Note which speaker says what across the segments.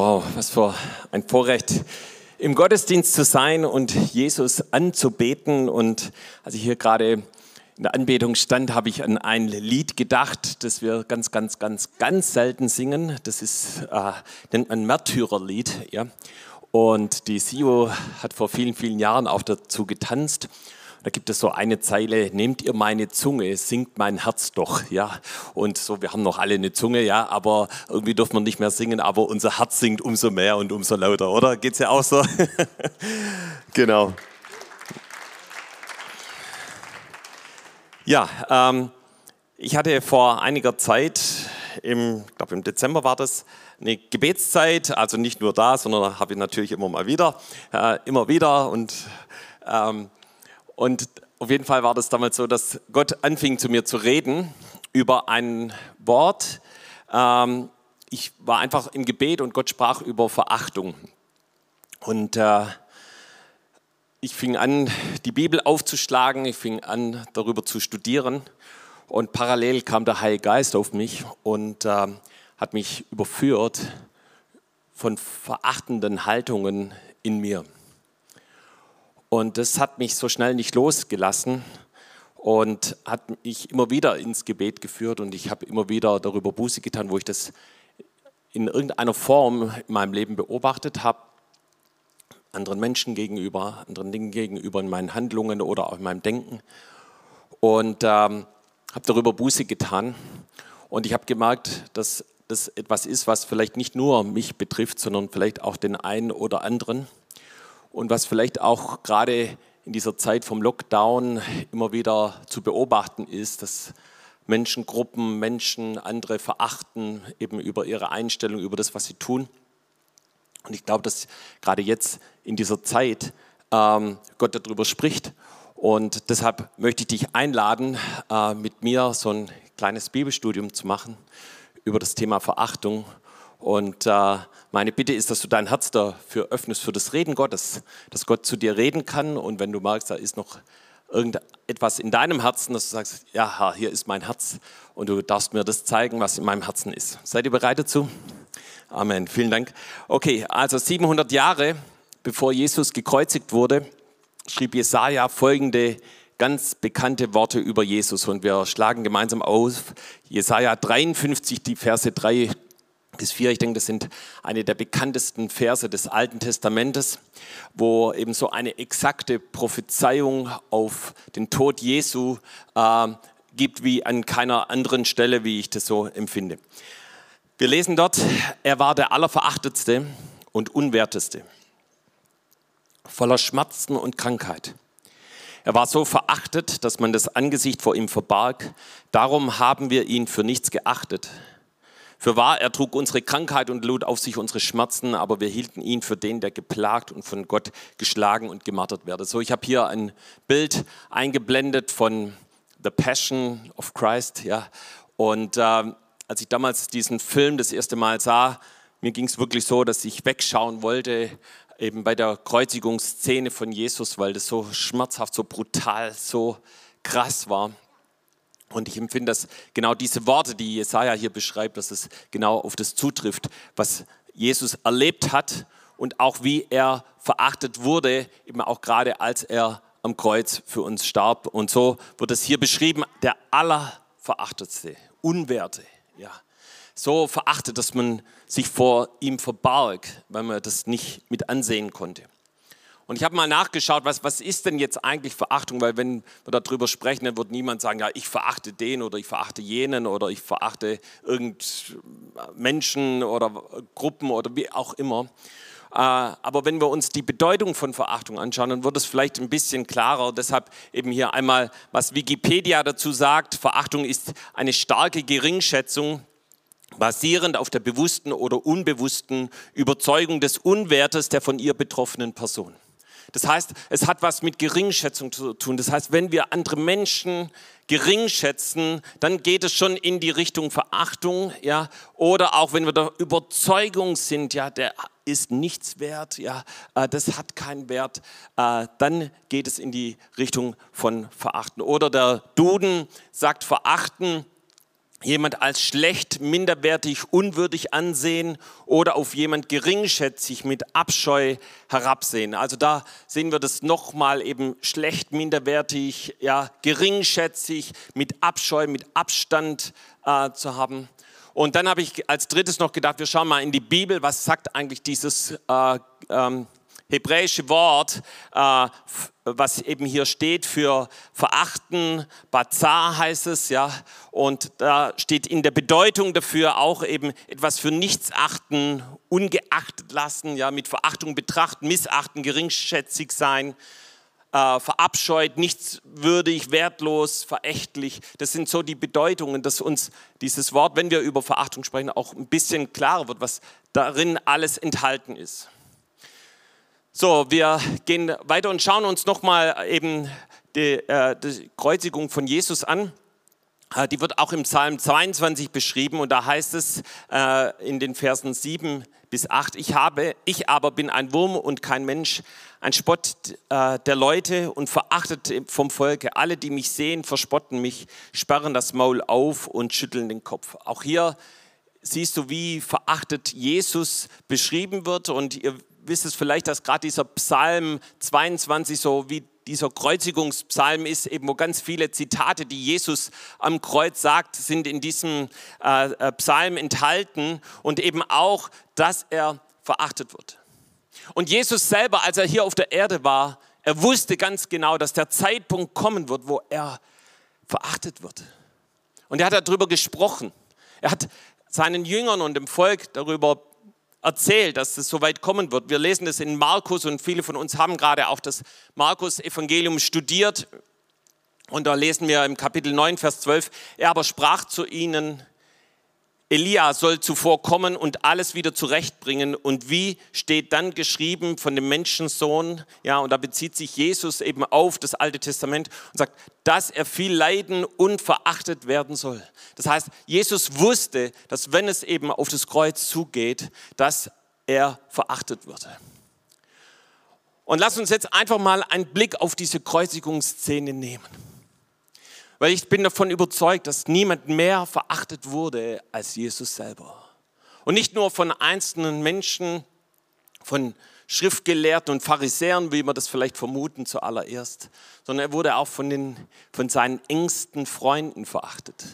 Speaker 1: Wow, was für ein Vorrecht, im Gottesdienst zu sein und Jesus anzubeten. Und als ich hier gerade in der Anbetung stand, habe ich an ein Lied gedacht, das wir ganz, ganz, ganz, ganz selten singen. Das ist äh, nennt man Märtyrerlied. Ja? Und die Sio hat vor vielen, vielen Jahren auch dazu getanzt. Da gibt es so eine Zeile, nehmt ihr meine Zunge, singt mein Herz doch, ja. Und so, wir haben noch alle eine Zunge, ja, aber irgendwie dürfen wir nicht mehr singen, aber unser Herz singt umso mehr und umso lauter, oder? Geht's ja auch so? genau. Ja, ähm, ich hatte vor einiger Zeit, im, ich glaube im Dezember war das, eine Gebetszeit, also nicht nur da, sondern habe ich natürlich immer mal wieder, äh, immer wieder und ähm, und auf jeden Fall war das damals so, dass Gott anfing zu mir zu reden über ein Wort. Ähm, ich war einfach im Gebet und Gott sprach über Verachtung. Und äh, ich fing an, die Bibel aufzuschlagen, ich fing an, darüber zu studieren. Und parallel kam der Heilige Geist auf mich und äh, hat mich überführt von verachtenden Haltungen in mir. Und das hat mich so schnell nicht losgelassen und hat mich immer wieder ins Gebet geführt und ich habe immer wieder darüber Buße getan, wo ich das in irgendeiner Form in meinem Leben beobachtet habe, anderen Menschen gegenüber, anderen Dingen gegenüber, in meinen Handlungen oder auch in meinem Denken. Und ähm, habe darüber Buße getan. Und ich habe gemerkt, dass das etwas ist, was vielleicht nicht nur mich betrifft, sondern vielleicht auch den einen oder anderen und was vielleicht auch gerade in dieser Zeit vom Lockdown immer wieder zu beobachten ist, dass Menschengruppen, Menschen andere verachten, eben über ihre Einstellung, über das, was sie tun. Und ich glaube, dass gerade jetzt in dieser Zeit ähm, Gott darüber spricht. Und deshalb möchte ich dich einladen, äh, mit mir so ein kleines Bibelstudium zu machen über das Thema Verachtung und äh, meine Bitte ist, dass du dein Herz dafür öffnest, für das Reden Gottes, dass Gott zu dir reden kann. Und wenn du merkst, da ist noch irgendetwas in deinem Herzen, dass du sagst, ja, Herr, hier ist mein Herz und du darfst mir das zeigen, was in meinem Herzen ist. Seid ihr bereit dazu? Amen. Vielen Dank. Okay, also 700 Jahre bevor Jesus gekreuzigt wurde, schrieb Jesaja folgende ganz bekannte Worte über Jesus und wir schlagen gemeinsam auf Jesaja 53, die Verse 3 bis 4. Ich denke, das sind eine der bekanntesten Verse des Alten Testamentes, wo eben so eine exakte Prophezeiung auf den Tod Jesu äh, gibt wie an keiner anderen Stelle, wie ich das so empfinde. Wir lesen dort, er war der allerverachtetste und unwerteste, voller Schmerzen und Krankheit. Er war so verachtet, dass man das Angesicht vor ihm verbarg. Darum haben wir ihn für nichts geachtet. Für wahr, er trug unsere Krankheit und lud auf sich unsere Schmerzen, aber wir hielten ihn für den, der geplagt und von Gott geschlagen und gemartert werde. So, ich habe hier ein Bild eingeblendet von The Passion of Christ. Ja. Und äh, als ich damals diesen Film das erste Mal sah, mir ging es wirklich so, dass ich wegschauen wollte, eben bei der Kreuzigungsszene von Jesus, weil das so schmerzhaft, so brutal, so krass war. Und ich empfinde, dass genau diese Worte, die Jesaja hier beschreibt, dass es genau auf das zutrifft, was Jesus erlebt hat und auch wie er verachtet wurde, eben auch gerade als er am Kreuz für uns starb. Und so wird es hier beschrieben, der allerverachtetste, unwerte, ja. So verachtet, dass man sich vor ihm verbarg, weil man das nicht mit ansehen konnte. Und ich habe mal nachgeschaut, was, was ist denn jetzt eigentlich Verachtung? Weil wenn wir darüber sprechen, dann wird niemand sagen, ja, ich verachte den oder ich verachte jenen oder ich verachte irgend Menschen oder Gruppen oder wie auch immer. Äh, aber wenn wir uns die Bedeutung von Verachtung anschauen, dann wird es vielleicht ein bisschen klarer. Deshalb eben hier einmal, was Wikipedia dazu sagt. Verachtung ist eine starke Geringschätzung basierend auf der bewussten oder unbewussten Überzeugung des Unwertes der von ihr betroffenen Person. Das heißt, es hat was mit Geringschätzung zu tun. Das heißt, wenn wir andere Menschen geringschätzen, dann geht es schon in die Richtung Verachtung, ja, oder auch wenn wir der Überzeugung sind, ja, der ist nichts wert, ja, äh, das hat keinen Wert, äh, dann geht es in die Richtung von Verachten. Oder der Duden sagt Verachten jemand als schlecht, minderwertig, unwürdig ansehen oder auf jemand geringschätzig mit Abscheu herabsehen. Also da sehen wir das nochmal eben schlecht, minderwertig, ja, geringschätzig, mit Abscheu, mit Abstand äh, zu haben. Und dann habe ich als drittes noch gedacht, wir schauen mal in die Bibel, was sagt eigentlich dieses äh, ähm, hebräische Wort, äh, was eben hier steht für verachten, Bazar heißt es, ja, und da steht in der Bedeutung dafür auch eben etwas für nichts achten, ungeachtet lassen, ja, mit Verachtung betrachten, missachten, geringschätzig sein, äh, verabscheut, nichtswürdig, wertlos, verächtlich. Das sind so die Bedeutungen, dass uns dieses Wort, wenn wir über Verachtung sprechen, auch ein bisschen klarer wird, was darin alles enthalten ist. So, wir gehen weiter und schauen uns nochmal eben die, äh, die, Kreuzigung von Jesus an. Äh, die wird auch im Psalm 22 beschrieben und da heißt es äh, in den Versen 7 bis 8, ich, habe, ich aber bin ein Wurm und kein Mensch, ein Spott äh, der Leute und verachtet vom Volke. Alle, die mich sehen, verspotten mich, sperren das Maul auf und schütteln den Kopf. Auch hier siehst du, wie verachtet Jesus beschrieben wird und ihr wisst es vielleicht, dass gerade dieser Psalm 22 so wie dieser Kreuzigungspsalm ist, eben wo ganz viele Zitate, die Jesus am Kreuz sagt, sind in diesem äh, äh, Psalm enthalten und eben auch, dass er verachtet wird. Und Jesus selber, als er hier auf der Erde war, er wusste ganz genau, dass der Zeitpunkt kommen wird, wo er verachtet wird. Und er hat darüber gesprochen. Er hat seinen Jüngern und dem Volk darüber erzählt, dass es so weit kommen wird. Wir lesen das in Markus und viele von uns haben gerade auch das Markus-Evangelium studiert. Und da lesen wir im Kapitel 9, Vers 12, er aber sprach zu ihnen, Elia soll zuvor kommen und alles wieder zurechtbringen. Und wie steht dann geschrieben von dem Menschensohn? Ja, und da bezieht sich Jesus eben auf das Alte Testament und sagt, dass er viel leiden und verachtet werden soll. Das heißt, Jesus wusste, dass wenn es eben auf das Kreuz zugeht, dass er verachtet würde. Und lass uns jetzt einfach mal einen Blick auf diese Kreuzigungsszene nehmen. Weil ich bin davon überzeugt, dass niemand mehr verachtet wurde als Jesus selber. Und nicht nur von einzelnen Menschen, von Schriftgelehrten und Pharisäern, wie wir das vielleicht vermuten zuallererst, sondern er wurde auch von, den, von seinen engsten Freunden verachtet.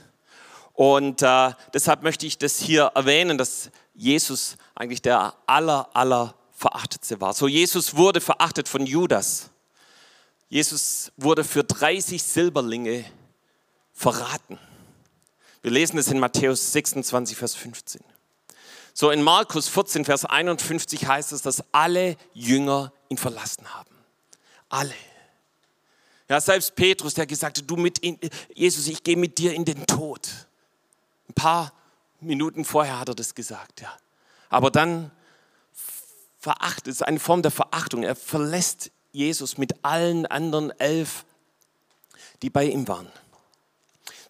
Speaker 1: Und äh, deshalb möchte ich das hier erwähnen, dass Jesus eigentlich der aller, aller verachtetste war. So Jesus wurde verachtet von Judas. Jesus wurde für 30 Silberlinge verraten. Wir lesen es in Matthäus 26, Vers 15. So in Markus 14, Vers 51 heißt es, dass alle Jünger ihn verlassen haben. Alle. Ja, selbst Petrus, der gesagt hat, du mit in, Jesus, ich gehe mit dir in den Tod. Ein paar Minuten vorher hat er das gesagt, ja. Aber dann verachtet, es ist eine Form der Verachtung. Er verlässt Jesus mit allen anderen elf, die bei ihm waren.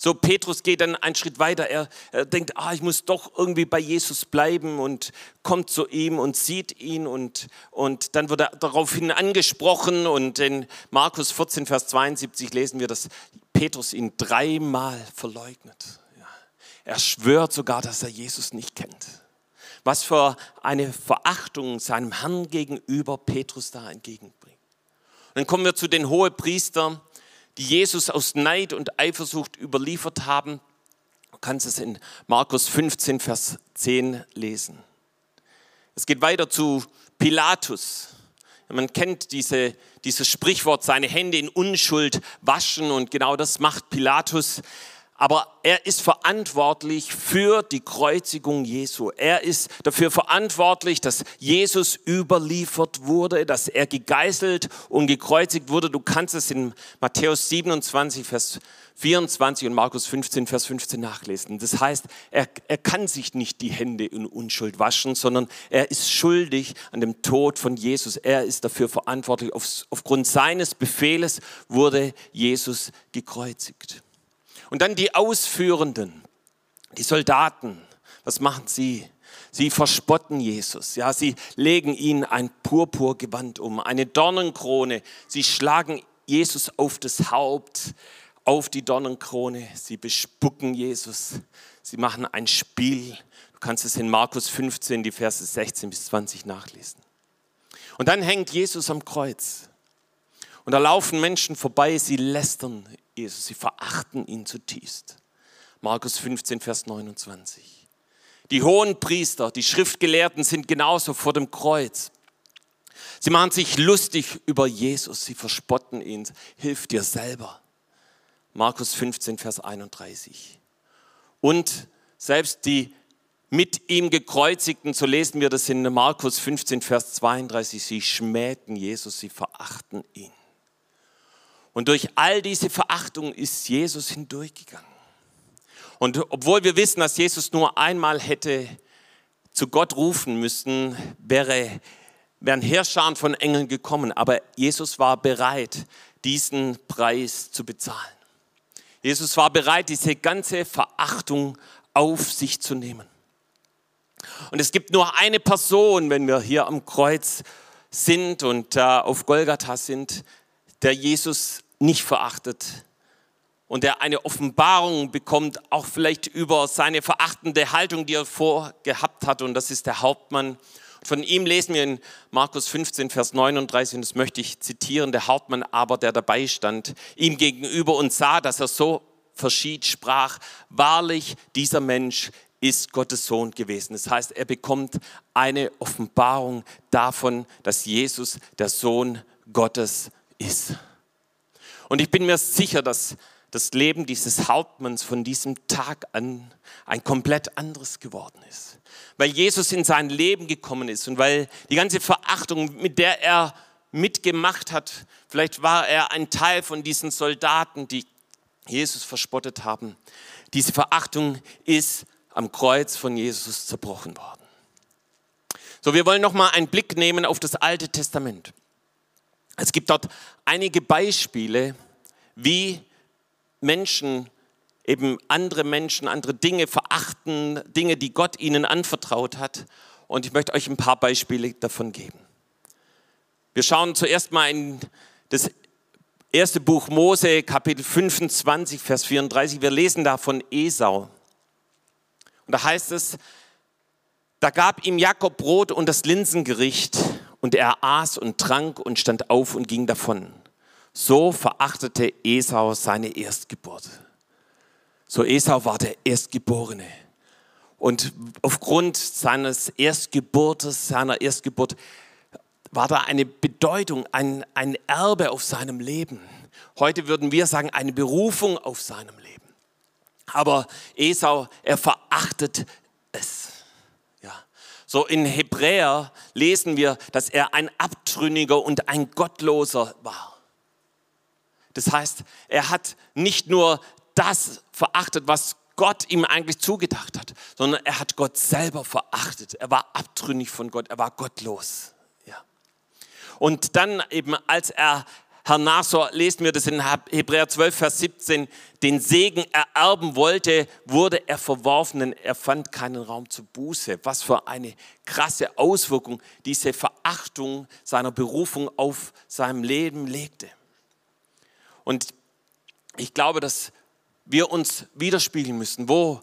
Speaker 1: So, Petrus geht dann einen Schritt weiter. Er, er, denkt, ah, ich muss doch irgendwie bei Jesus bleiben und kommt zu ihm und sieht ihn und, und dann wird er daraufhin angesprochen und in Markus 14, Vers 72 lesen wir, dass Petrus ihn dreimal verleugnet. Ja. Er schwört sogar, dass er Jesus nicht kennt. Was für eine Verachtung seinem Herrn gegenüber Petrus da entgegenbringt. Dann kommen wir zu den Hohepriestern die Jesus aus Neid und Eifersucht überliefert haben. Du kannst es in Markus 15, Vers 10 lesen. Es geht weiter zu Pilatus. Man kennt diese, dieses Sprichwort, seine Hände in Unschuld waschen und genau das macht Pilatus aber er ist verantwortlich für die Kreuzigung Jesu. Er ist dafür verantwortlich, dass Jesus überliefert wurde, dass er gegeißelt und gekreuzigt wurde. Du kannst es in Matthäus 27, Vers 24 und Markus 15, Vers 15 nachlesen. Das heißt, er, er kann sich nicht die Hände in Unschuld waschen, sondern er ist schuldig an dem Tod von Jesus. Er ist dafür verantwortlich. Auf, aufgrund seines Befehles wurde Jesus gekreuzigt. Und dann die Ausführenden, die Soldaten. Was machen sie? Sie verspotten Jesus. Ja, sie legen ihn ein Purpurgewand um, eine Dornenkrone. Sie schlagen Jesus auf das Haupt auf die Dornenkrone, sie bespucken Jesus, sie machen ein Spiel. Du kannst es in Markus 15, die Verse 16 bis 20 nachlesen. Und dann hängt Jesus am Kreuz. Und da laufen Menschen vorbei, sie lästern Jesus, sie verachten ihn zutiefst. Markus 15, Vers 29. Die hohen Priester, die Schriftgelehrten sind genauso vor dem Kreuz. Sie machen sich lustig über Jesus, sie verspotten ihn. Hilf dir selber. Markus 15, Vers 31. Und selbst die mit ihm gekreuzigten, so lesen wir das in Markus 15, Vers 32, sie schmähten Jesus, sie verachten ihn. Und durch all diese Verachtung ist Jesus hindurchgegangen. Und obwohl wir wissen, dass Jesus nur einmal hätte zu Gott rufen müssen, wäre, wären Herrscharen von Engeln gekommen. Aber Jesus war bereit, diesen Preis zu bezahlen. Jesus war bereit, diese ganze Verachtung auf sich zu nehmen. Und es gibt nur eine Person, wenn wir hier am Kreuz sind und äh, auf Golgatha sind, der Jesus nicht verachtet und der eine Offenbarung bekommt, auch vielleicht über seine verachtende Haltung, die er vorgehabt hat. Und das ist der Hauptmann. Von ihm lesen wir in Markus 15, Vers 39, und das möchte ich zitieren, der Hauptmann aber, der dabei stand, ihm gegenüber und sah, dass er so verschied, sprach, wahrlich, dieser Mensch ist Gottes Sohn gewesen. Das heißt, er bekommt eine Offenbarung davon, dass Jesus der Sohn Gottes ist. Und ich bin mir sicher, dass das Leben dieses Hauptmanns von diesem Tag an ein komplett anderes geworden ist. Weil Jesus in sein Leben gekommen ist und weil die ganze Verachtung, mit der er mitgemacht hat, vielleicht war er ein Teil von diesen Soldaten, die Jesus verspottet haben. Diese Verachtung ist am Kreuz von Jesus zerbrochen worden. So, wir wollen noch mal einen Blick nehmen auf das Alte Testament. Es gibt dort einige Beispiele, wie Menschen eben andere Menschen, andere Dinge verachten, Dinge, die Gott ihnen anvertraut hat. Und ich möchte euch ein paar Beispiele davon geben. Wir schauen zuerst mal in das erste Buch Mose, Kapitel 25, Vers 34. Wir lesen da von Esau. Und da heißt es, da gab ihm Jakob Brot und das Linsengericht und er aß und trank und stand auf und ging davon. So verachtete Esau seine Erstgeburt. So Esau war der Erstgeborene. Und aufgrund seines Erstgeburtes, seiner Erstgeburt, war da eine Bedeutung, ein, ein Erbe auf seinem Leben. Heute würden wir sagen, eine Berufung auf seinem Leben. Aber Esau, er verachtet es. Ja. So in Hebräer lesen wir, dass er ein Abtrünniger und ein Gottloser war. Das heißt, er hat nicht nur das verachtet, was Gott ihm eigentlich zugedacht hat, sondern er hat Gott selber verachtet. Er war abtrünnig von Gott, er war gottlos. Ja. Und dann eben, als er Herr Nasor, lesen wir das in Hebräer 12, Vers 17, den Segen ererben wollte, wurde er verworfen, denn er fand keinen Raum zur Buße. Was für eine krasse Auswirkung diese Verachtung seiner Berufung auf seinem Leben legte. Und ich glaube, dass wir uns widerspiegeln müssen. Wo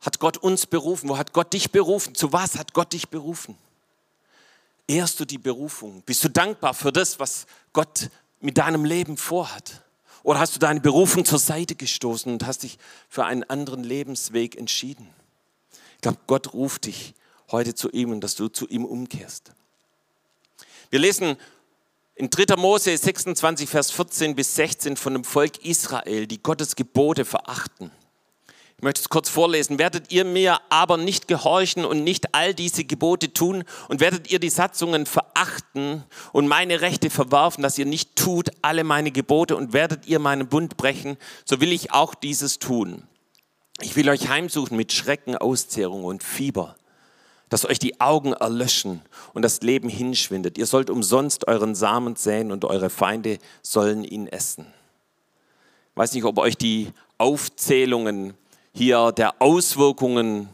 Speaker 1: hat Gott uns berufen? Wo hat Gott dich berufen? Zu was hat Gott dich berufen? Ehrst du die Berufung? Bist du dankbar für das, was Gott mit deinem Leben vorhat? Oder hast du deine Berufung zur Seite gestoßen und hast dich für einen anderen Lebensweg entschieden? Ich glaube, Gott ruft dich heute zu ihm und dass du zu ihm umkehrst. Wir lesen in 3. Mose 26, Vers 14 bis 16 von dem Volk Israel, die Gottes Gebote verachten. Ich möchte es kurz vorlesen. Werdet ihr mir aber nicht gehorchen und nicht all diese Gebote tun und werdet ihr die Satzungen verachten und meine Rechte verwerfen, dass ihr nicht tut alle meine Gebote und werdet ihr meinen Bund brechen, so will ich auch dieses tun. Ich will euch heimsuchen mit Schrecken, Auszehrung und Fieber dass euch die Augen erlöschen und das Leben hinschwindet. Ihr sollt umsonst euren Samen säen und eure Feinde sollen ihn essen. Ich weiß nicht, ob euch die Aufzählungen hier der Auswirkungen,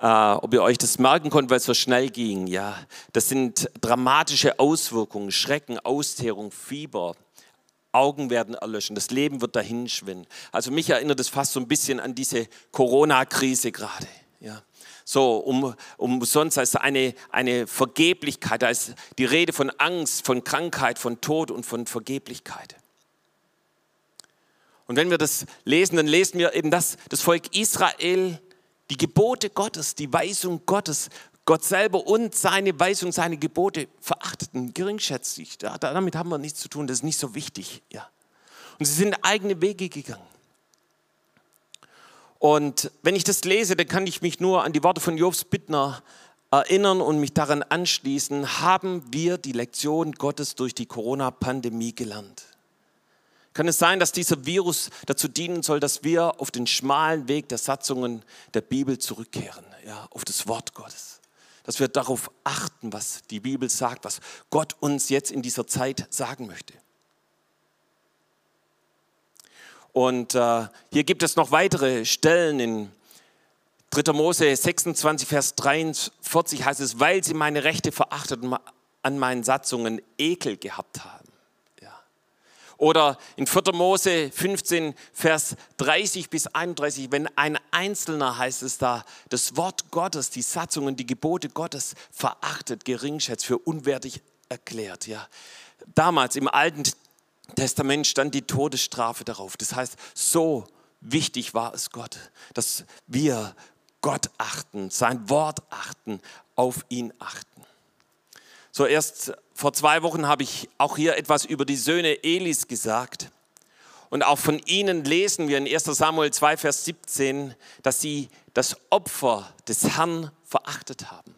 Speaker 1: äh, ob ihr euch das merken könnt, weil es so schnell ging. Ja, das sind dramatische Auswirkungen, Schrecken, Austeerung, Fieber, Augen werden erlöschen, das Leben wird dahinschwinden. Also mich erinnert es fast so ein bisschen an diese Corona-Krise gerade. Ja. So, um, umsonst ist eine, eine Vergeblichkeit, da ist die Rede von Angst, von Krankheit, von Tod und von Vergeblichkeit. Und wenn wir das lesen, dann lesen wir eben, dass das Volk Israel die Gebote Gottes, die Weisung Gottes, Gott selber und seine Weisung, seine Gebote verachteten, geringschätzig. Damit haben wir nichts zu tun, das ist nicht so wichtig. Ja. Und sie sind eigene Wege gegangen. Und wenn ich das lese, dann kann ich mich nur an die Worte von Jobs Bittner erinnern und mich daran anschließen, haben wir die Lektion Gottes durch die Corona-Pandemie gelernt. Kann es sein, dass dieser Virus dazu dienen soll, dass wir auf den schmalen Weg der Satzungen der Bibel zurückkehren, ja, auf das Wort Gottes? Dass wir darauf achten, was die Bibel sagt, was Gott uns jetzt in dieser Zeit sagen möchte. Und äh, hier gibt es noch weitere Stellen in 3. Mose 26, Vers 43 heißt es, weil sie meine Rechte verachtet und an meinen Satzungen Ekel gehabt haben. Oder in 4. Mose 15, Vers 30 bis 31, wenn ein Einzelner, heißt es da, das Wort Gottes, die Satzungen, die Gebote Gottes verachtet, geringschätzt, für unwertig erklärt. Ja. Damals im Alten Testament stand die Todesstrafe darauf. Das heißt, so wichtig war es Gott, dass wir Gott achten, sein Wort achten, auf ihn achten. So erst vor zwei Wochen habe ich auch hier etwas über die Söhne Elis gesagt. Und auch von ihnen lesen wir in 1 Samuel 2, Vers 17, dass sie das Opfer des Herrn verachtet haben.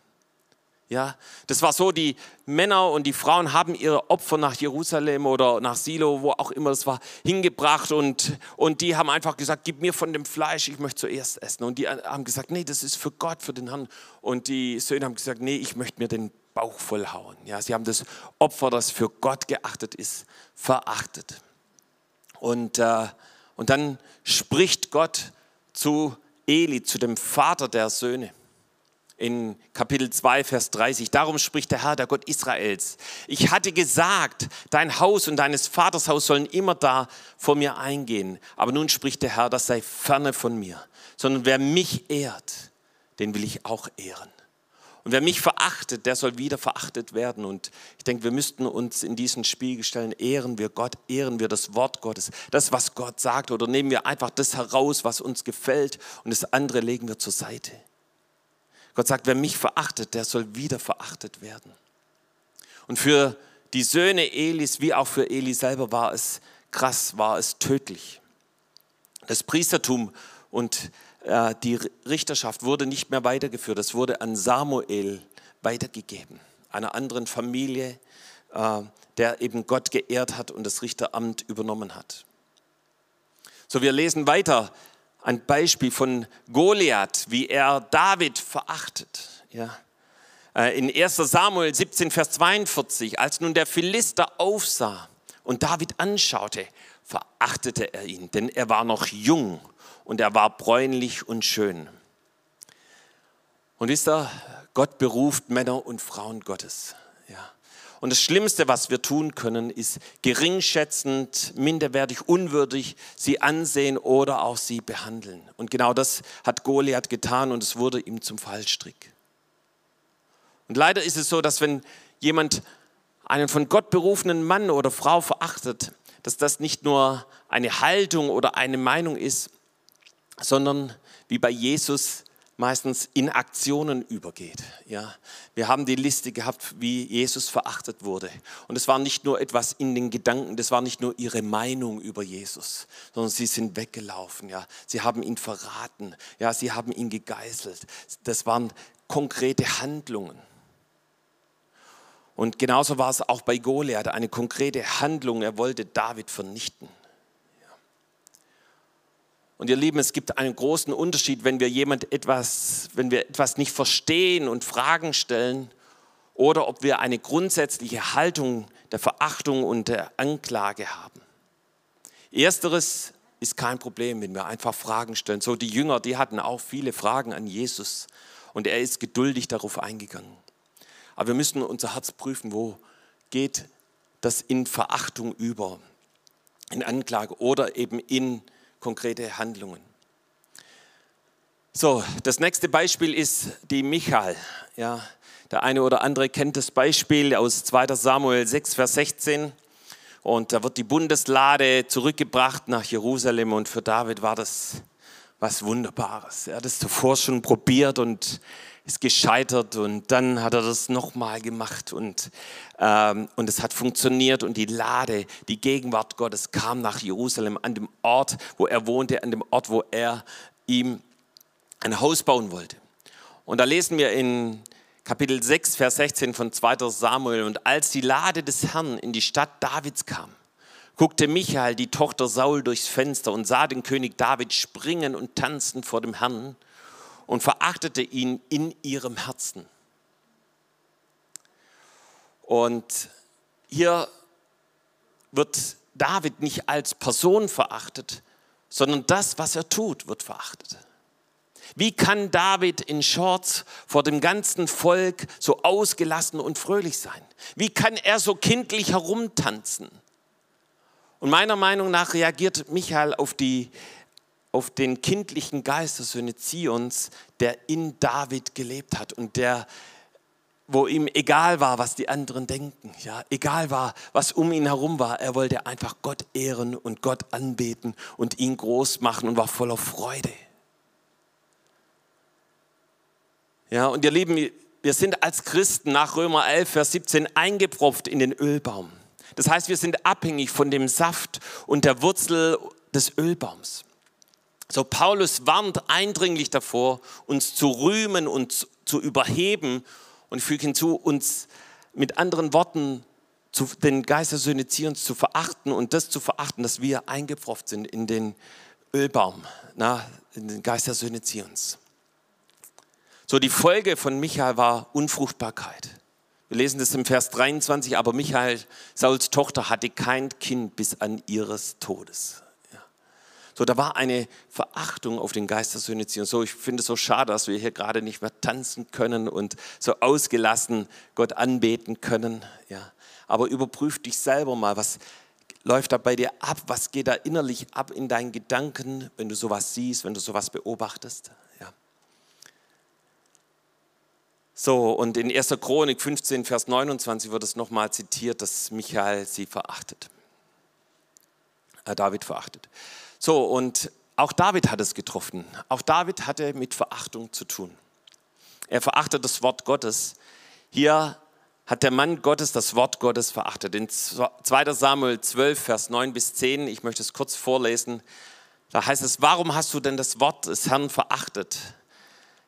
Speaker 1: Ja, das war so, die Männer und die Frauen haben ihre Opfer nach Jerusalem oder nach Silo, wo auch immer es war, hingebracht und, und die haben einfach gesagt, gib mir von dem Fleisch, ich möchte zuerst essen. Und die haben gesagt, nee, das ist für Gott, für den Herrn. Und die Söhne haben gesagt, nee, ich möchte mir den Bauch vollhauen. Ja, sie haben das Opfer, das für Gott geachtet ist, verachtet. Und, äh, und dann spricht Gott zu Eli, zu dem Vater der Söhne. In Kapitel 2, Vers 30. Darum spricht der Herr, der Gott Israels. Ich hatte gesagt, dein Haus und deines Vaters Haus sollen immer da vor mir eingehen. Aber nun spricht der Herr, das sei ferne von mir. Sondern wer mich ehrt, den will ich auch ehren. Und wer mich verachtet, der soll wieder verachtet werden. Und ich denke, wir müssten uns in diesen Spiegel stellen, ehren wir Gott, ehren wir das Wort Gottes, das, was Gott sagt, oder nehmen wir einfach das heraus, was uns gefällt, und das andere legen wir zur Seite. Gott sagt, wer mich verachtet, der soll wieder verachtet werden. Und für die Söhne Elis, wie auch für Eli selber, war es krass, war es tödlich. Das Priestertum und äh, die Richterschaft wurde nicht mehr weitergeführt. Es wurde an Samuel weitergegeben, einer anderen Familie, äh, der eben Gott geehrt hat und das Richteramt übernommen hat. So, wir lesen weiter ein Beispiel von Goliath, wie er David verachtet. Ja. Äh, in 1 Samuel 17, Vers 42, als nun der Philister aufsah und David anschaute, verachtete er ihn, denn er war noch jung und er war bräunlich und schön. Und wisst ihr, Gott beruft Männer und Frauen Gottes. Und das Schlimmste, was wir tun können, ist geringschätzend, minderwertig, unwürdig sie ansehen oder auch sie behandeln. Und genau das hat Goliath getan und es wurde ihm zum Fallstrick. Und leider ist es so, dass wenn jemand einen von Gott berufenen Mann oder Frau verachtet, dass das nicht nur eine Haltung oder eine Meinung ist, sondern wie bei Jesus meistens in Aktionen übergeht. Ja, wir haben die Liste gehabt, wie Jesus verachtet wurde. Und es war nicht nur etwas in den Gedanken, das war nicht nur ihre Meinung über Jesus, sondern sie sind weggelaufen. Ja, sie haben ihn verraten. Ja, sie haben ihn gegeißelt. Das waren konkrete Handlungen. Und genauso war es auch bei Goliath, eine konkrete Handlung. Er wollte David vernichten. Und ihr Lieben, es gibt einen großen Unterschied, wenn wir jemand etwas, wenn wir etwas nicht verstehen und Fragen stellen oder ob wir eine grundsätzliche Haltung der Verachtung und der Anklage haben. Ersteres ist kein Problem, wenn wir einfach Fragen stellen. So die Jünger, die hatten auch viele Fragen an Jesus und er ist geduldig darauf eingegangen. Aber wir müssen unser Herz prüfen, wo geht das in Verachtung über? in Anklage oder eben in konkrete Handlungen. So, das nächste Beispiel ist die Michael. Ja, der eine oder andere kennt das Beispiel aus 2 Samuel 6, Vers 16. Und da wird die Bundeslade zurückgebracht nach Jerusalem und für David war das was Wunderbares. Er hat es zuvor schon probiert und ist gescheitert und dann hat er das nochmal gemacht und, ähm, und es hat funktioniert und die Lade, die Gegenwart Gottes kam nach Jerusalem an dem Ort, wo er wohnte, an dem Ort, wo er ihm ein Haus bauen wollte. Und da lesen wir in Kapitel 6, Vers 16 von 2. Samuel, und als die Lade des Herrn in die Stadt Davids kam, guckte Michael, die Tochter Saul, durchs Fenster und sah den König David springen und tanzen vor dem Herrn und verachtete ihn in ihrem Herzen. Und hier wird David nicht als Person verachtet, sondern das, was er tut, wird verachtet. Wie kann David in Shorts vor dem ganzen Volk so ausgelassen und fröhlich sein? Wie kann er so kindlich herumtanzen? Und meiner Meinung nach reagiert Michael auf die auf den kindlichen Geist der Söhne Zions, der in David gelebt hat und der, wo ihm egal war, was die anderen denken, ja, egal war, was um ihn herum war, er wollte einfach Gott ehren und Gott anbeten und ihn groß machen und war voller Freude. Ja, und ihr Lieben, wir sind als Christen nach Römer 11, Vers 17 eingepropft in den Ölbaum. Das heißt, wir sind abhängig von dem Saft und der Wurzel des Ölbaums. So Paulus warnt eindringlich davor, uns zu rühmen und zu überheben und fügt hinzu, uns mit anderen Worten zu, den Geist der Zions zu verachten und das zu verachten, dass wir eingepfropft sind in den Ölbaum, na, in den Geist der Zions. So die Folge von Michael war Unfruchtbarkeit. Wir lesen das im Vers 23, aber Michael, Sauls Tochter, hatte kein Kind bis an ihres Todes. So, da war eine Verachtung auf den Geist der Söhne Zion. So, ich finde es so schade, dass wir hier gerade nicht mehr tanzen können und so ausgelassen Gott anbeten können. Ja. Aber überprüf dich selber mal, was läuft da bei dir ab? Was geht da innerlich ab in deinen Gedanken, wenn du sowas siehst, wenn du sowas beobachtest? Ja. So, und in 1. Chronik 15, Vers 29 wird es nochmal zitiert, dass Michael sie verachtet. Äh, David verachtet. So, und auch David hat es getroffen. Auch David hatte mit Verachtung zu tun. Er verachtet das Wort Gottes. Hier hat der Mann Gottes das Wort Gottes verachtet. In 2 Samuel 12, Vers 9 bis 10, ich möchte es kurz vorlesen, da heißt es, warum hast du denn das Wort des Herrn verachtet?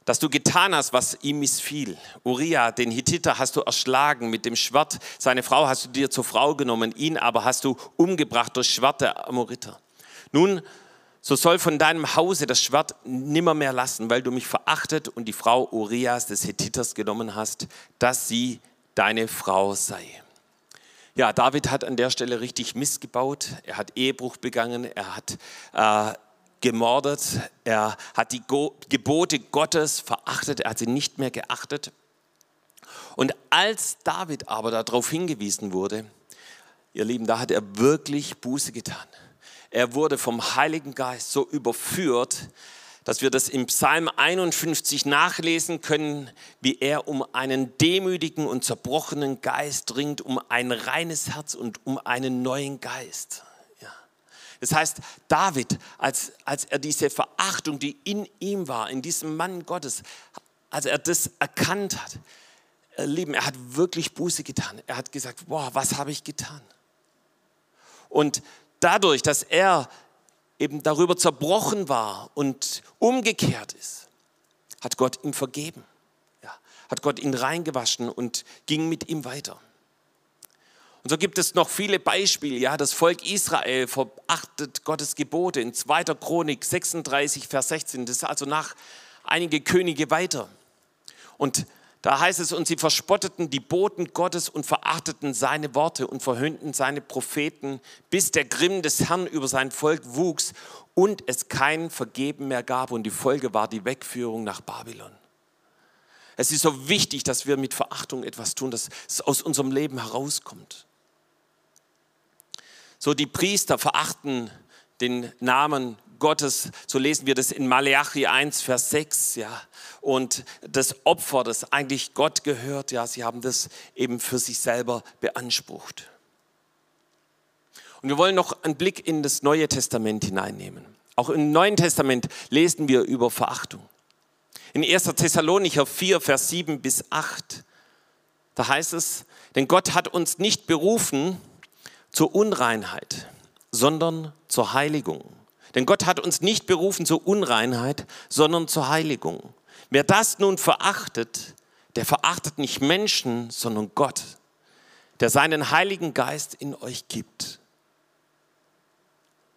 Speaker 1: Dass du getan hast, was ihm missfiel. Uriah, den Hittiter, hast du erschlagen mit dem Schwert. Seine Frau hast du dir zur Frau genommen, ihn aber hast du umgebracht durch Schwert der Amoriter. Nun, so soll von deinem Hause das Schwert nimmermehr lassen, weil du mich verachtet und die Frau Urias des Hethiters genommen hast, dass sie deine Frau sei. Ja, David hat an der Stelle richtig missgebaut. Er hat Ehebruch begangen, er hat äh, gemordet, er hat die Go Gebote Gottes verachtet, er hat sie nicht mehr geachtet. Und als David aber darauf hingewiesen wurde, ihr Lieben, da hat er wirklich Buße getan. Er wurde vom Heiligen Geist so überführt, dass wir das im Psalm 51 nachlesen können, wie er um einen demütigen und zerbrochenen Geist ringt, um ein reines Herz und um einen neuen Geist. Ja. Das heißt, David, als, als er diese Verachtung, die in ihm war, in diesem Mann Gottes, als er das erkannt hat, Lieben, er hat wirklich Buße getan. Er hat gesagt, boah, was habe ich getan? Und dadurch, dass er eben darüber zerbrochen war und umgekehrt ist, hat Gott ihm vergeben. Ja, hat Gott ihn reingewaschen und ging mit ihm weiter. Und so gibt es noch viele Beispiele. Ja, das Volk Israel verachtet Gottes Gebote in 2. Chronik 36, Vers 16. Das ist also nach einige Könige weiter. Und da heißt es, und sie verspotteten die Boten Gottes und verachteten seine Worte und verhöhnten seine Propheten, bis der Grimm des Herrn über sein Volk wuchs und es kein Vergeben mehr gab. Und die Folge war die Wegführung nach Babylon. Es ist so wichtig, dass wir mit Verachtung etwas tun, dass es aus unserem Leben herauskommt. So die Priester verachten den Namen Gottes, so lesen wir das in Malachi 1, Vers 6, ja. Und das Opfer, das eigentlich Gott gehört, ja, sie haben das eben für sich selber beansprucht. Und wir wollen noch einen Blick in das Neue Testament hineinnehmen. Auch im Neuen Testament lesen wir über Verachtung. In 1. Thessalonicher 4, Vers 7 bis 8, da heißt es, denn Gott hat uns nicht berufen zur Unreinheit, sondern zur Heiligung. Denn Gott hat uns nicht berufen zur Unreinheit, sondern zur Heiligung. Wer das nun verachtet, der verachtet nicht Menschen, sondern Gott, der seinen Heiligen Geist in euch gibt.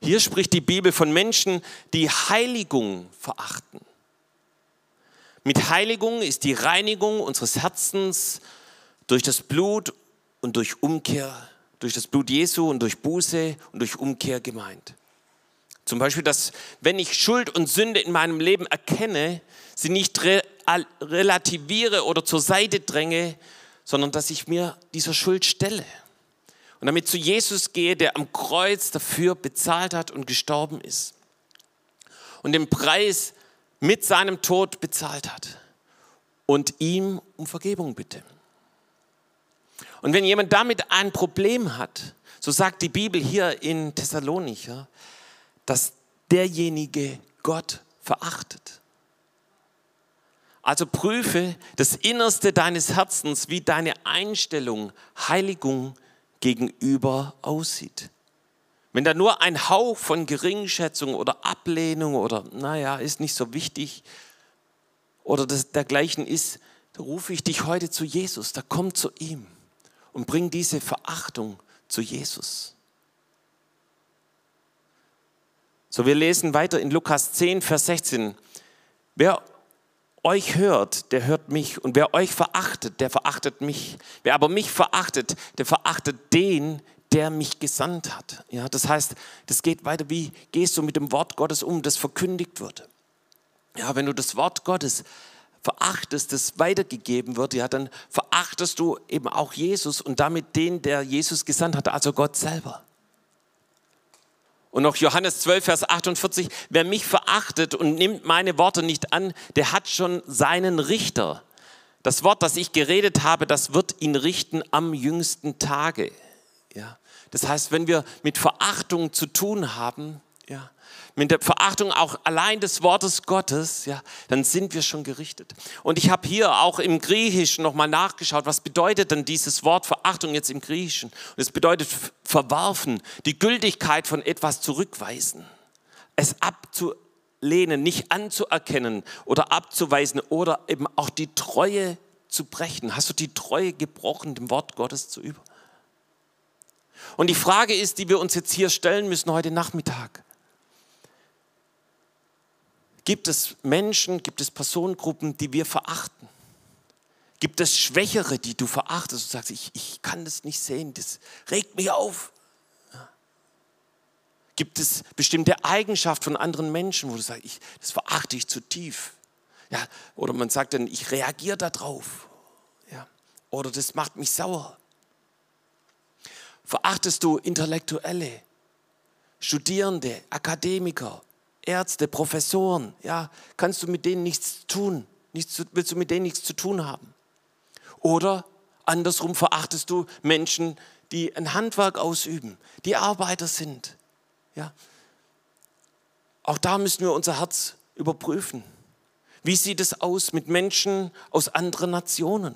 Speaker 1: Hier spricht die Bibel von Menschen, die Heiligung verachten. Mit Heiligung ist die Reinigung unseres Herzens durch das Blut und durch Umkehr, durch das Blut Jesu und durch Buße und durch Umkehr gemeint. Zum Beispiel, dass wenn ich Schuld und Sünde in meinem Leben erkenne, sie nicht re relativiere oder zur Seite dränge, sondern dass ich mir dieser Schuld stelle. Und damit zu Jesus gehe, der am Kreuz dafür bezahlt hat und gestorben ist. Und den Preis mit seinem Tod bezahlt hat. Und ihm um Vergebung bitte. Und wenn jemand damit ein Problem hat, so sagt die Bibel hier in Thessalonicher, dass derjenige Gott verachtet. Also prüfe das Innerste deines Herzens, wie deine Einstellung Heiligung gegenüber aussieht. Wenn da nur ein Hauch von Geringschätzung oder Ablehnung oder naja, ist nicht so wichtig oder das, dergleichen ist, da rufe ich dich heute zu Jesus, da komm zu ihm und bring diese Verachtung zu Jesus. So, wir lesen weiter in Lukas 10, Vers 16. Wer euch hört, der hört mich. Und wer euch verachtet, der verachtet mich. Wer aber mich verachtet, der verachtet den, der mich gesandt hat. Ja, das heißt, das geht weiter, wie gehst du mit dem Wort Gottes um, das verkündigt wird. Ja, wenn du das Wort Gottes verachtest, das weitergegeben wird, ja, dann verachtest du eben auch Jesus und damit den, der Jesus gesandt hat, also Gott selber. Und noch Johannes 12, Vers 48, wer mich verachtet und nimmt meine Worte nicht an, der hat schon seinen Richter. Das Wort, das ich geredet habe, das wird ihn richten am jüngsten Tage. Ja. Das heißt, wenn wir mit Verachtung zu tun haben, ja, mit der Verachtung auch allein des Wortes Gottes, ja, dann sind wir schon gerichtet. Und ich habe hier auch im Griechischen nochmal nachgeschaut, was bedeutet denn dieses Wort Verachtung jetzt im Griechischen? Und es bedeutet verwerfen, die Gültigkeit von etwas zurückweisen, es abzulehnen, nicht anzuerkennen oder abzuweisen oder eben auch die Treue zu brechen. Hast du die Treue gebrochen, dem Wort Gottes zu über? Und die Frage ist, die wir uns jetzt hier stellen müssen heute Nachmittag. Gibt es Menschen, gibt es Personengruppen, die wir verachten? Gibt es Schwächere, die du verachtest und sagst, ich, ich kann das nicht sehen, das regt mich auf? Gibt es bestimmte Eigenschaften von anderen Menschen, wo du sagst, ich, das verachte ich zu tief? Ja, oder man sagt dann, ich reagiere darauf. Ja. Oder das macht mich sauer. Verachtest du Intellektuelle, Studierende, Akademiker, Ärzte, Professoren, ja, kannst du mit denen nichts tun, nichts, willst du mit denen nichts zu tun haben. Oder andersrum verachtest du Menschen, die ein Handwerk ausüben, die Arbeiter sind. Ja. Auch da müssen wir unser Herz überprüfen. Wie sieht es aus mit Menschen aus anderen Nationen?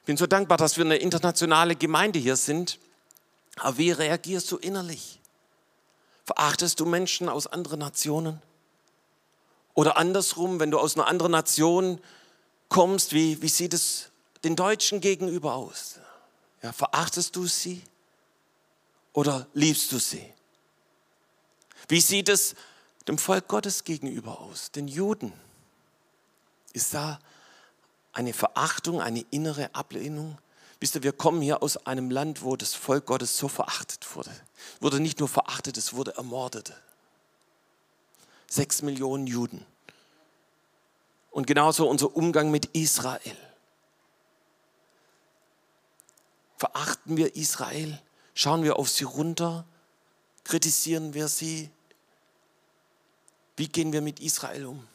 Speaker 1: Ich bin so dankbar, dass wir eine internationale Gemeinde hier sind. Aber wie reagierst du innerlich? Verachtest du Menschen aus anderen Nationen? Oder andersrum, wenn du aus einer anderen Nation kommst, wie, wie sieht es den Deutschen gegenüber aus? Ja, verachtest du sie oder liebst du sie? Wie sieht es dem Volk Gottes gegenüber aus, den Juden? Ist da eine Verachtung, eine innere Ablehnung? Wisst ihr, wir kommen hier aus einem Land, wo das Volk Gottes so verachtet wurde. Wurde nicht nur verachtet, es wurde ermordet. Sechs Millionen Juden. Und genauso unser Umgang mit Israel. Verachten wir Israel? Schauen wir auf sie runter Kritisieren wir sie? Wie gehen wir mit Israel um?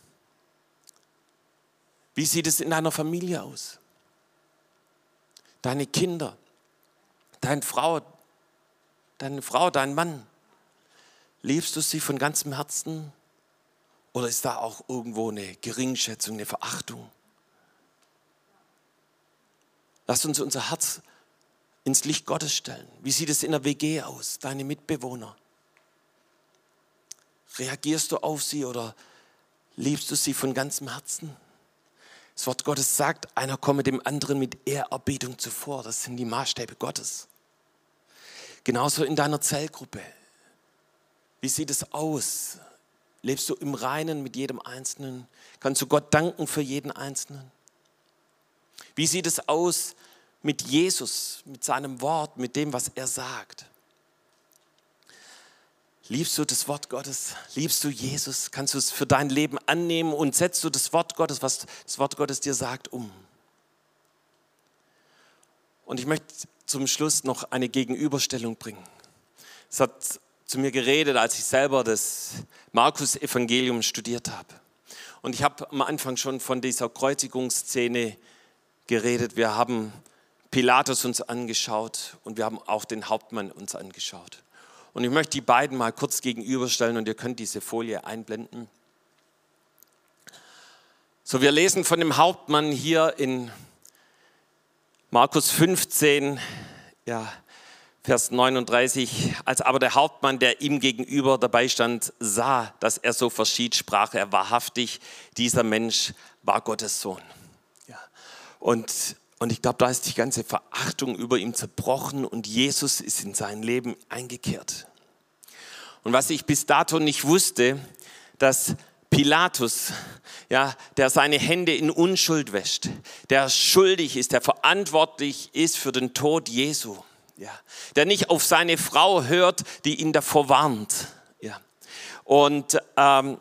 Speaker 1: Wie sieht es in deiner Familie aus? Deine Kinder, deine Frau, deine Frau, dein Mann, liebst du sie von ganzem Herzen? Oder ist da auch irgendwo eine Geringschätzung, eine Verachtung? Lass uns unser Herz ins Licht Gottes stellen. Wie sieht es in der WG aus, deine Mitbewohner? Reagierst du auf sie oder liebst du sie von ganzem Herzen? Das Wort Gottes sagt, einer komme dem anderen mit Ehrerbietung zuvor. Das sind die Maßstäbe Gottes. Genauso in deiner Zellgruppe. Wie sieht es aus? Lebst du im Reinen mit jedem Einzelnen? Kannst du Gott danken für jeden Einzelnen? Wie sieht es aus mit Jesus, mit seinem Wort, mit dem, was er sagt? Liebst du das Wort Gottes? Liebst du Jesus? Kannst du es für dein Leben annehmen und setzt du das Wort Gottes, was das Wort Gottes dir sagt, um? Und ich möchte zum Schluss noch eine Gegenüberstellung bringen. Es hat zu mir geredet, als ich selber das Markus-Evangelium studiert habe. Und ich habe am Anfang schon von dieser Kreuzigungsszene geredet. Wir haben Pilatus uns angeschaut und wir haben auch den Hauptmann uns angeschaut. Und ich möchte die beiden mal kurz gegenüberstellen und ihr könnt diese Folie einblenden. So, wir lesen von dem Hauptmann hier in Markus 15, ja, Vers 39. Als aber der Hauptmann, der ihm gegenüber dabei stand, sah, dass er so verschied, sprach er wahrhaftig, dieser Mensch war Gottes Sohn. Ja. Und und ich glaube, da ist die ganze Verachtung über ihm zerbrochen und Jesus ist in sein Leben eingekehrt. Und was ich bis dato nicht wusste, dass Pilatus, ja, der seine Hände in Unschuld wäscht, der schuldig ist, der verantwortlich ist für den Tod Jesu, ja, der nicht auf seine Frau hört, die ihn davor warnt, ja. Und ähm,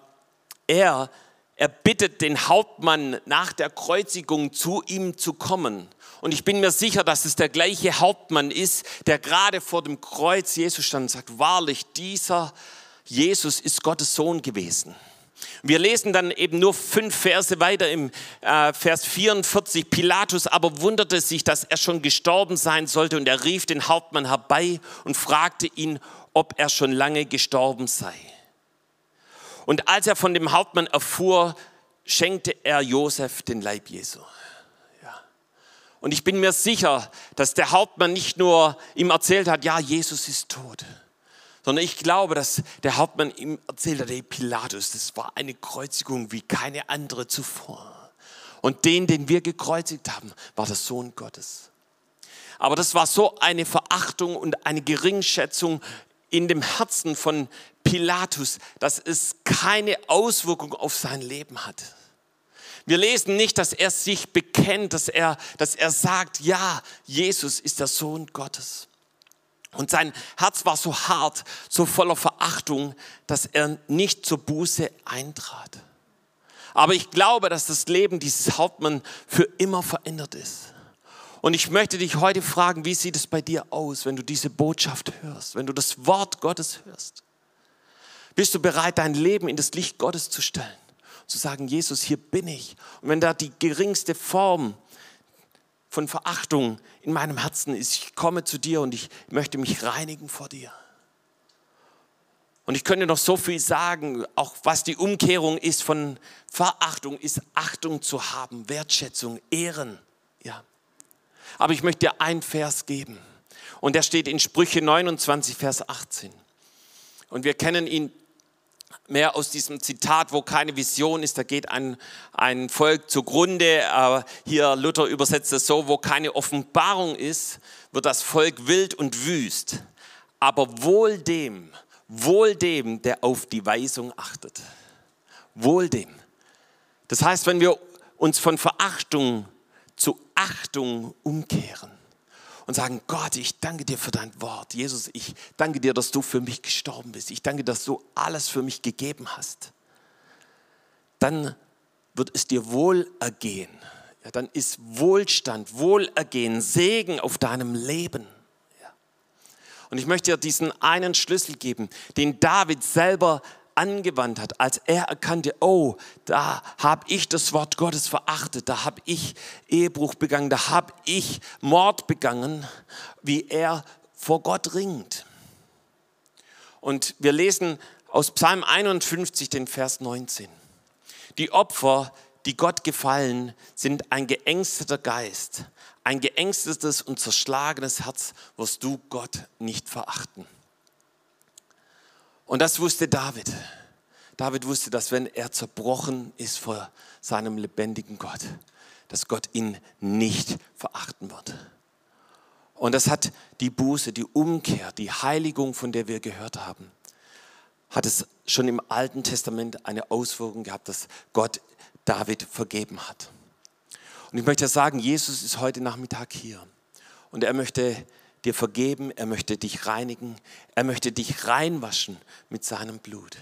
Speaker 1: er er bittet den Hauptmann nach der Kreuzigung zu ihm zu kommen. Und ich bin mir sicher, dass es der gleiche Hauptmann ist, der gerade vor dem Kreuz Jesus stand und sagt, wahrlich, dieser Jesus ist Gottes Sohn gewesen. Wir lesen dann eben nur fünf Verse weiter im äh, Vers 44. Pilatus aber wunderte sich, dass er schon gestorben sein sollte und er rief den Hauptmann herbei und fragte ihn, ob er schon lange gestorben sei. Und als er von dem Hauptmann erfuhr, schenkte er Josef den Leib Jesu. Ja. Und ich bin mir sicher, dass der Hauptmann nicht nur ihm erzählt hat, ja, Jesus ist tot, sondern ich glaube, dass der Hauptmann ihm erzählt hat, hey Pilatus, das war eine Kreuzigung wie keine andere zuvor. Und den, den wir gekreuzigt haben, war der Sohn Gottes. Aber das war so eine Verachtung und eine Geringschätzung in dem Herzen von Pilatus, dass es keine Auswirkung auf sein Leben hat. Wir lesen nicht, dass er sich bekennt, dass er, dass er sagt, ja, Jesus ist der Sohn Gottes. Und sein Herz war so hart, so voller Verachtung, dass er nicht zur Buße eintrat. Aber ich glaube, dass das Leben dieses Hauptmann für immer verändert ist. Und ich möchte dich heute fragen, wie sieht es bei dir aus, wenn du diese Botschaft hörst, wenn du das Wort Gottes hörst? Bist du bereit, dein Leben in das Licht Gottes zu stellen? Zu sagen, Jesus, hier bin ich. Und wenn da die geringste Form von Verachtung in meinem Herzen ist, ich komme zu dir und ich möchte mich reinigen vor dir. Und ich könnte noch so viel sagen, auch was die Umkehrung ist von Verachtung, ist Achtung zu haben, Wertschätzung, Ehren. Ja. Aber ich möchte dir einen Vers geben. Und der steht in Sprüche 29, Vers 18. Und wir kennen ihn mehr aus diesem Zitat, wo keine Vision ist, da geht ein, ein Volk zugrunde. Aber hier Luther übersetzt es so, wo keine Offenbarung ist, wird das Volk wild und wüst. Aber wohl dem, wohl dem, der auf die Weisung achtet. Wohl dem. Das heißt, wenn wir uns von Verachtung zu Achtung umkehren und sagen, Gott, ich danke dir für dein Wort. Jesus, ich danke dir, dass du für mich gestorben bist. Ich danke, dass du alles für mich gegeben hast. Dann wird es dir wohl ergehen. Ja, dann ist Wohlstand, Wohlergehen, Segen auf deinem Leben. Und ich möchte dir diesen einen Schlüssel geben, den David selber angewandt hat, als er erkannte, oh, da habe ich das Wort Gottes verachtet, da habe ich Ehebruch begangen, da habe ich Mord begangen, wie er vor Gott ringt. Und wir lesen aus Psalm 51 den Vers 19. Die Opfer, die Gott gefallen, sind ein geängsteter Geist, ein geängstetes und zerschlagenes Herz wirst du Gott nicht verachten. Und das wusste David. David wusste, dass wenn er zerbrochen ist vor seinem lebendigen Gott, dass Gott ihn nicht verachten wird. Und das hat die Buße, die Umkehr, die Heiligung, von der wir gehört haben, hat es schon im Alten Testament eine Auswirkung gehabt, dass Gott David vergeben hat. Und ich möchte sagen, Jesus ist heute Nachmittag hier und er möchte dir vergeben, er möchte dich reinigen, er möchte dich reinwaschen mit seinem Blut.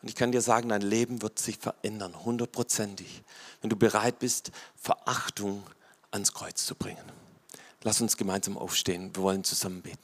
Speaker 1: Und ich kann dir sagen, dein Leben wird sich verändern, hundertprozentig, wenn du bereit bist, Verachtung ans Kreuz zu bringen. Lass uns gemeinsam aufstehen, wir wollen zusammen beten.